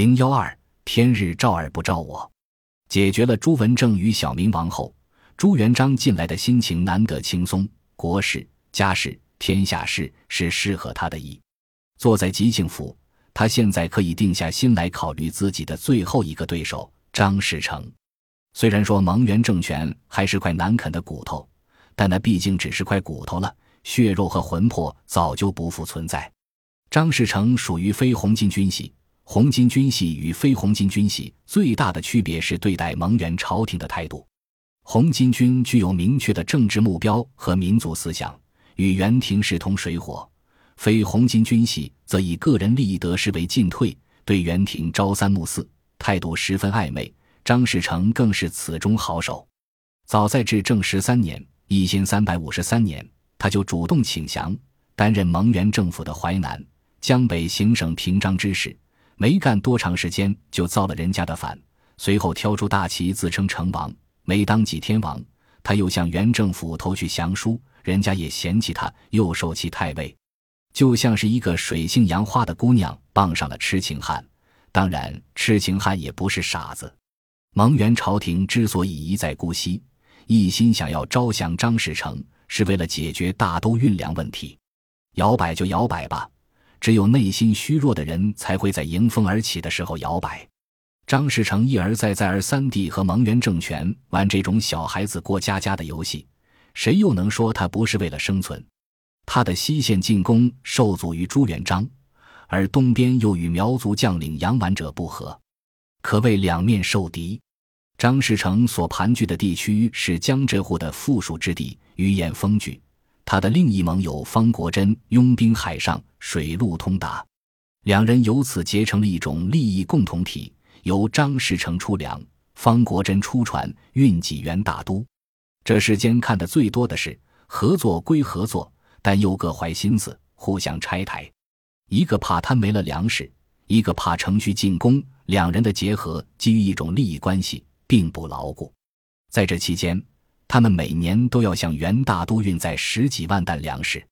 零幺二天日照而不照我，解决了朱文正与小明王后。朱元璋近来的心情难得轻松，国事、家事、天下事是适合他的意。坐在吉庆府，他现在可以定下心来考虑自己的最后一个对手张士诚。虽然说蒙元政权还是块难啃的骨头，但那毕竟只是块骨头了，血肉和魂魄早就不复存在。张士诚属于非红巾军系，红巾军系与非红巾军系最大的区别是对待蒙元朝廷的态度。红巾军具有明确的政治目标和民族思想，与元廷势同水火；非红巾军系则以个人利益得失为进退，对元廷朝三暮四，态度十分暧昧。张士诚更是此中好手。早在至正十三年（一千三百五十三年），他就主动请降，担任蒙元政府的淮南、江北行省平章之事。没干多长时间，就造了人家的反，随后挑出大旗，自称成王。没当几天王，他又向元政府投去降书，人家也嫌弃他，又授其太尉，就像是一个水性杨花的姑娘傍上了痴情汉。当然，痴情汉也不是傻子。蒙元朝廷之所以一再姑息，一心想要招降张士诚，是为了解决大都运粮问题。摇摆就摇摆吧，只有内心虚弱的人才会在迎风而起的时候摇摆。张士诚一而再、再而三地和蒙元政权玩这种小孩子过家家的游戏，谁又能说他不是为了生存？他的西线进攻受阻于朱元璋，而东边又与苗族将领杨完者不和，可谓两面受敌。张士诚所盘踞的地区是江浙沪的附属之地，鱼眼风聚。他的另一盟友方国珍拥兵海上，水陆通达，两人由此结成了一种利益共同体。由张士诚出粮，方国珍出船运济元大都。这世间看的最多的是合作归合作，但又各怀心思，互相拆台。一个怕贪没了粮食，一个怕城去进攻。两人的结合基于一种利益关系，并不牢固。在这期间，他们每年都要向元大都运载十几万担粮食。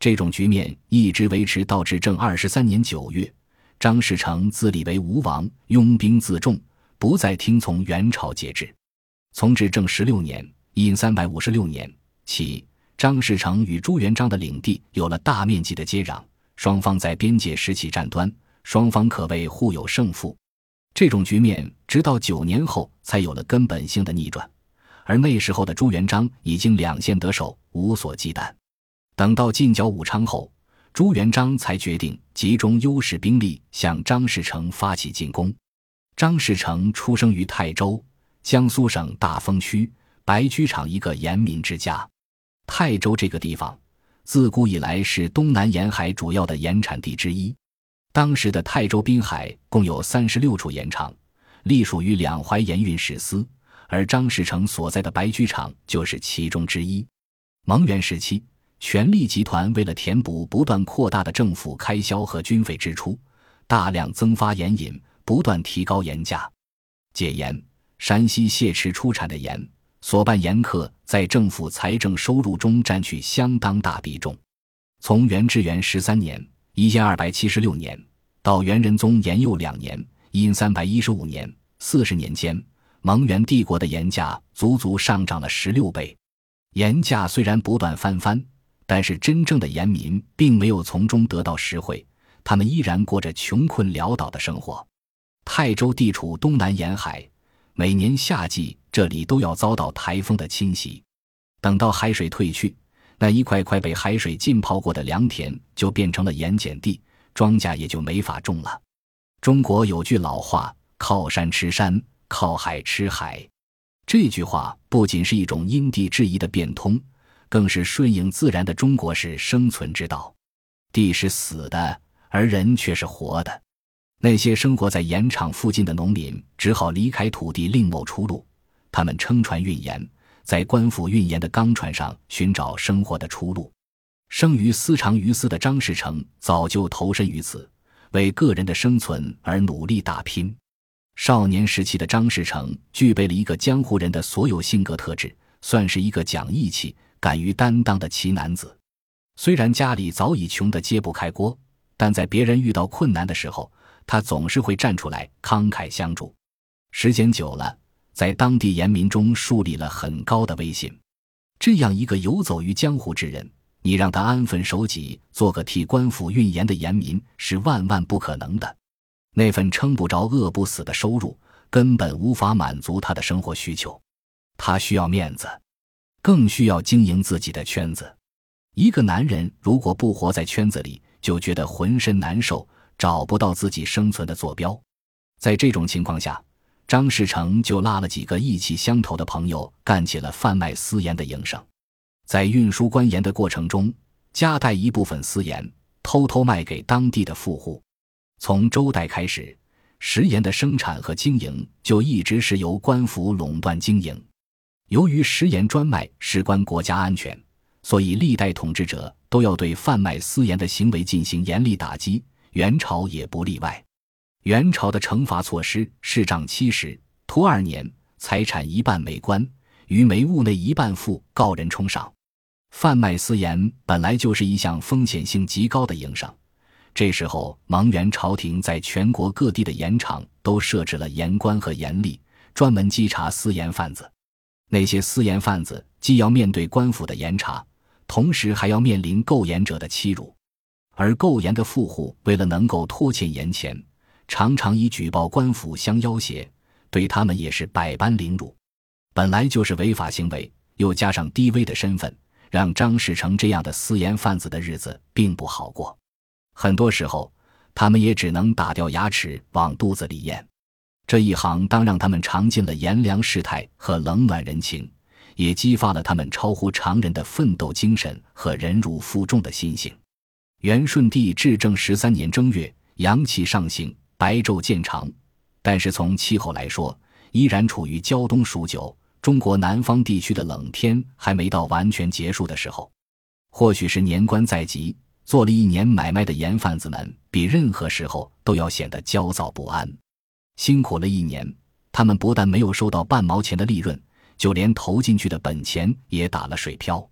这种局面一直维持到至正二十三年九月。张士诚自立为吴王，拥兵自重，不再听从元朝节制。从至正十六年（因三百五十六年）起，张士诚与朱元璋的领地有了大面积的接壤，双方在边界时起战端，双方可谓互有胜负。这种局面直到九年后才有了根本性的逆转，而那时候的朱元璋已经两线得手，无所忌惮。等到进剿武昌后。朱元璋才决定集中优势兵力向张士诚发起进攻。张士诚出生于泰州，江苏省大丰区白驹场一个盐民之家。泰州这个地方自古以来是东南沿海主要的盐产地之一。当时的泰州滨海共有三十六处盐场，隶属于两淮盐运使司，而张士诚所在的白驹场就是其中之一。蒙元时期。权力集团为了填补不断扩大的政府开销和军费支出，大量增发盐引，不断提高盐价。解盐，山西谢池出产的盐，所办盐客在政府财政收入中占据相当大比重。从元至元十三年（一千二百七十六年）到元仁宗延佑两年（因三百一十五年），四十年间，蒙元帝国的盐价足足上涨了十六倍。盐价虽然不断翻番。但是真正的盐民并没有从中得到实惠，他们依然过着穷困潦倒的生活。泰州地处东南沿海，每年夏季这里都要遭到台风的侵袭。等到海水退去，那一块块被海水浸泡过的良田就变成了盐碱地，庄稼也就没法种了。中国有句老话：“靠山吃山，靠海吃海。”这句话不仅是一种因地制宜的变通。更是顺应自然的中国式生存之道，地是死的，而人却是活的。那些生活在盐场附近的农民只好离开土地，另谋出路。他们撑船运盐，在官府运盐的钢船上寻找生活的出路。生于私长于私的张士诚早就投身于此，为个人的生存而努力打拼。少年时期的张士诚具备了一个江湖人的所有性格特质，算是一个讲义气。敢于担当的奇男子，虽然家里早已穷得揭不开锅，但在别人遇到困难的时候，他总是会站出来慷慨相助。时间久了，在当地严民中树立了很高的威信。这样一个游走于江湖之人，你让他安分守己，做个替官府运盐的严民，是万万不可能的。那份撑不着、饿不死的收入，根本无法满足他的生活需求。他需要面子，更需要经营自己的圈子。一个男人如果不活在圈子里，就觉得浑身难受，找不到自己生存的坐标。在这种情况下，张士诚就拉了几个意气相投的朋友，干起了贩卖私盐的营生。在运输官盐的过程中，夹带一部分私盐，偷偷卖给当地的富户。从周代开始，食盐的生产和经营就一直是由官府垄断经营。由于食盐专卖事关国家安全，所以历代统治者都要对贩卖私盐的行为进行严厉打击，元朝也不例外。元朝的惩罚措施是杖七十，徒二年，财产一半为官，于煤物内一半付告人充赏。贩卖私盐本来就是一项风险性极高的营生，这时候蒙元朝廷在全国各地的盐场都设置了盐官和盐吏，专门稽查私盐贩子。那些私盐贩子既要面对官府的严查，同时还要面临购盐者的欺辱，而购盐的富户为了能够拖欠盐钱。常常以举报官府相要挟，对他们也是百般凌辱。本来就是违法行为，又加上低微的身份，让张士诚这样的私盐贩子的日子并不好过。很多时候，他们也只能打掉牙齿往肚子里咽。这一行当让他们尝尽了炎凉世态和冷暖人情，也激发了他们超乎常人的奋斗精神和忍辱负重的心性。元顺帝至正十三年正月，阳气上行。白昼渐长，但是从气候来说，依然处于胶冬数九。中国南方地区的冷天还没到完全结束的时候。或许是年关在即，做了一年买卖的盐贩子们比任何时候都要显得焦躁不安。辛苦了一年，他们不但没有收到半毛钱的利润，就连投进去的本钱也打了水漂。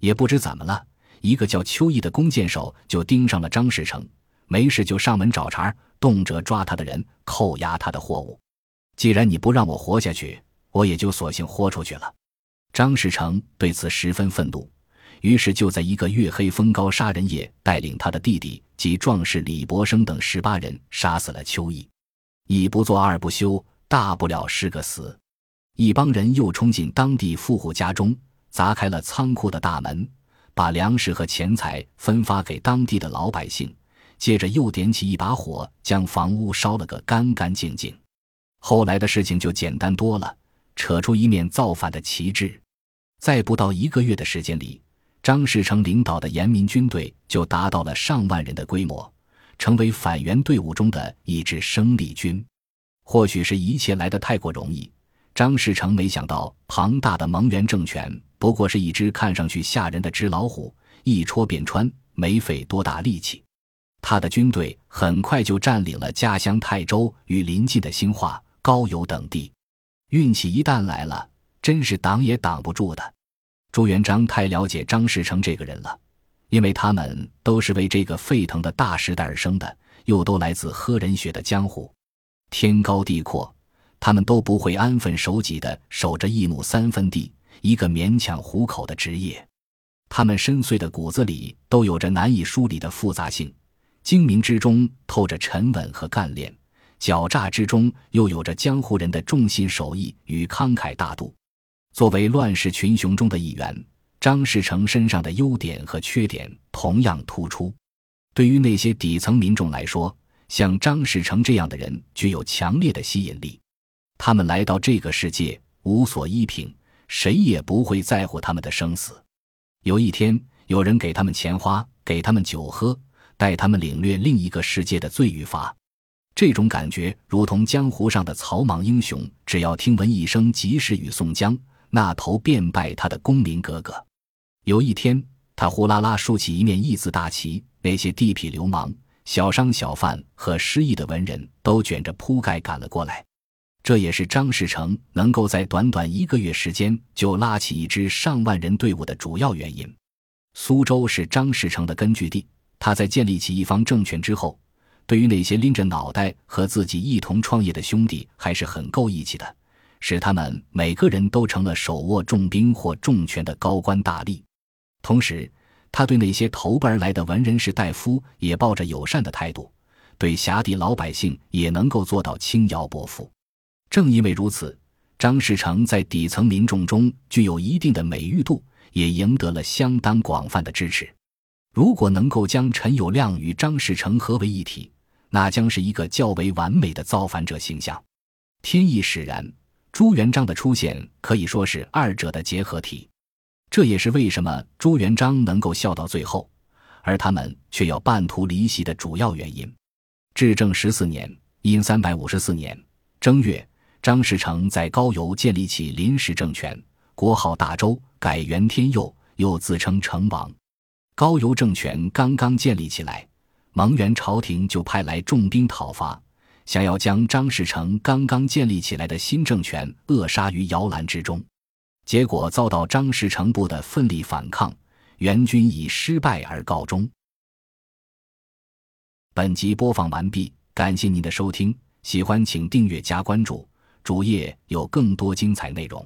也不知怎么了，一个叫邱毅的弓箭手就盯上了张士诚，没事就上门找茬。动辄抓他的人，扣押他的货物。既然你不让我活下去，我也就索性豁出去了。张士诚对此十分愤怒，于是就在一个月黑风高杀人夜，带领他的弟弟及壮士李伯生等十八人，杀死了邱毅。一不做二不休，大不了是个死。一帮人又冲进当地富户家中，砸开了仓库的大门，把粮食和钱财分发给当地的老百姓。接着又点起一把火，将房屋烧了个干干净净。后来的事情就简单多了，扯出一面造反的旗帜。在不到一个月的时间里，张士诚领导的严民军队就达到了上万人的规模，成为反元队伍中的一支生力军。或许是一切来得太过容易，张士诚没想到庞大的蒙元政权不过是一只看上去吓人的纸老虎，一戳便穿，没费多大力气。他的军队很快就占领了家乡泰州与邻近的兴化、高邮等地。运气一旦来了，真是挡也挡不住的。朱元璋太了解张士诚这个人了，因为他们都是为这个沸腾的大时代而生的，又都来自喝人血的江湖。天高地阔，他们都不会安分守己的守着一亩三分地、一个勉强糊口的职业。他们深邃的骨子里都有着难以梳理的复杂性。精明之中透着沉稳和干练，狡诈之中又有着江湖人的重信守义与慷慨大度。作为乱世群雄中的一员，张士诚身上的优点和缺点同样突出。对于那些底层民众来说，像张士诚这样的人具有强烈的吸引力。他们来到这个世界无所依凭，谁也不会在乎他们的生死。有一天，有人给他们钱花，给他们酒喝。带他们领略另一个世界的罪与罚，这种感觉如同江湖上的草莽英雄，只要听闻一声及时雨宋江，那头便拜他的公民哥哥。有一天，他呼啦啦竖起一面义字大旗，那些地痞流氓、小商小贩和失意的文人都卷着铺盖赶了过来。这也是张士诚能够在短短一个月时间就拉起一支上万人队伍的主要原因。苏州是张士诚的根据地。他在建立起一方政权之后，对于那些拎着脑袋和自己一同创业的兄弟，还是很够义气的，使他们每个人都成了手握重兵或重权的高官大吏。同时，他对那些投奔而来的文人士大夫也抱着友善的态度，对辖地老百姓也能够做到轻徭薄赋。正因为如此，张士诚在底层民众中具有一定的美誉度，也赢得了相当广泛的支持。如果能够将陈友谅与张士诚合为一体，那将是一个较为完美的造反者形象。天意使然，朱元璋的出现可以说是二者的结合体。这也是为什么朱元璋能够笑到最后，而他们却要半途离席的主要原因。至正十四年（因三百五十四年）正月，张士诚在高邮建立起临时政权，国号大周，改元天佑，又自称成王。高邮政权刚刚建立起来。蒙元朝廷就派来重兵讨伐，想要将张士诚刚刚建立起来的新政权扼杀于摇篮之中，结果遭到张士诚部的奋力反抗，援军以失败而告终。本集播放完毕，感谢您的收听，喜欢请订阅加关注，主页有更多精彩内容。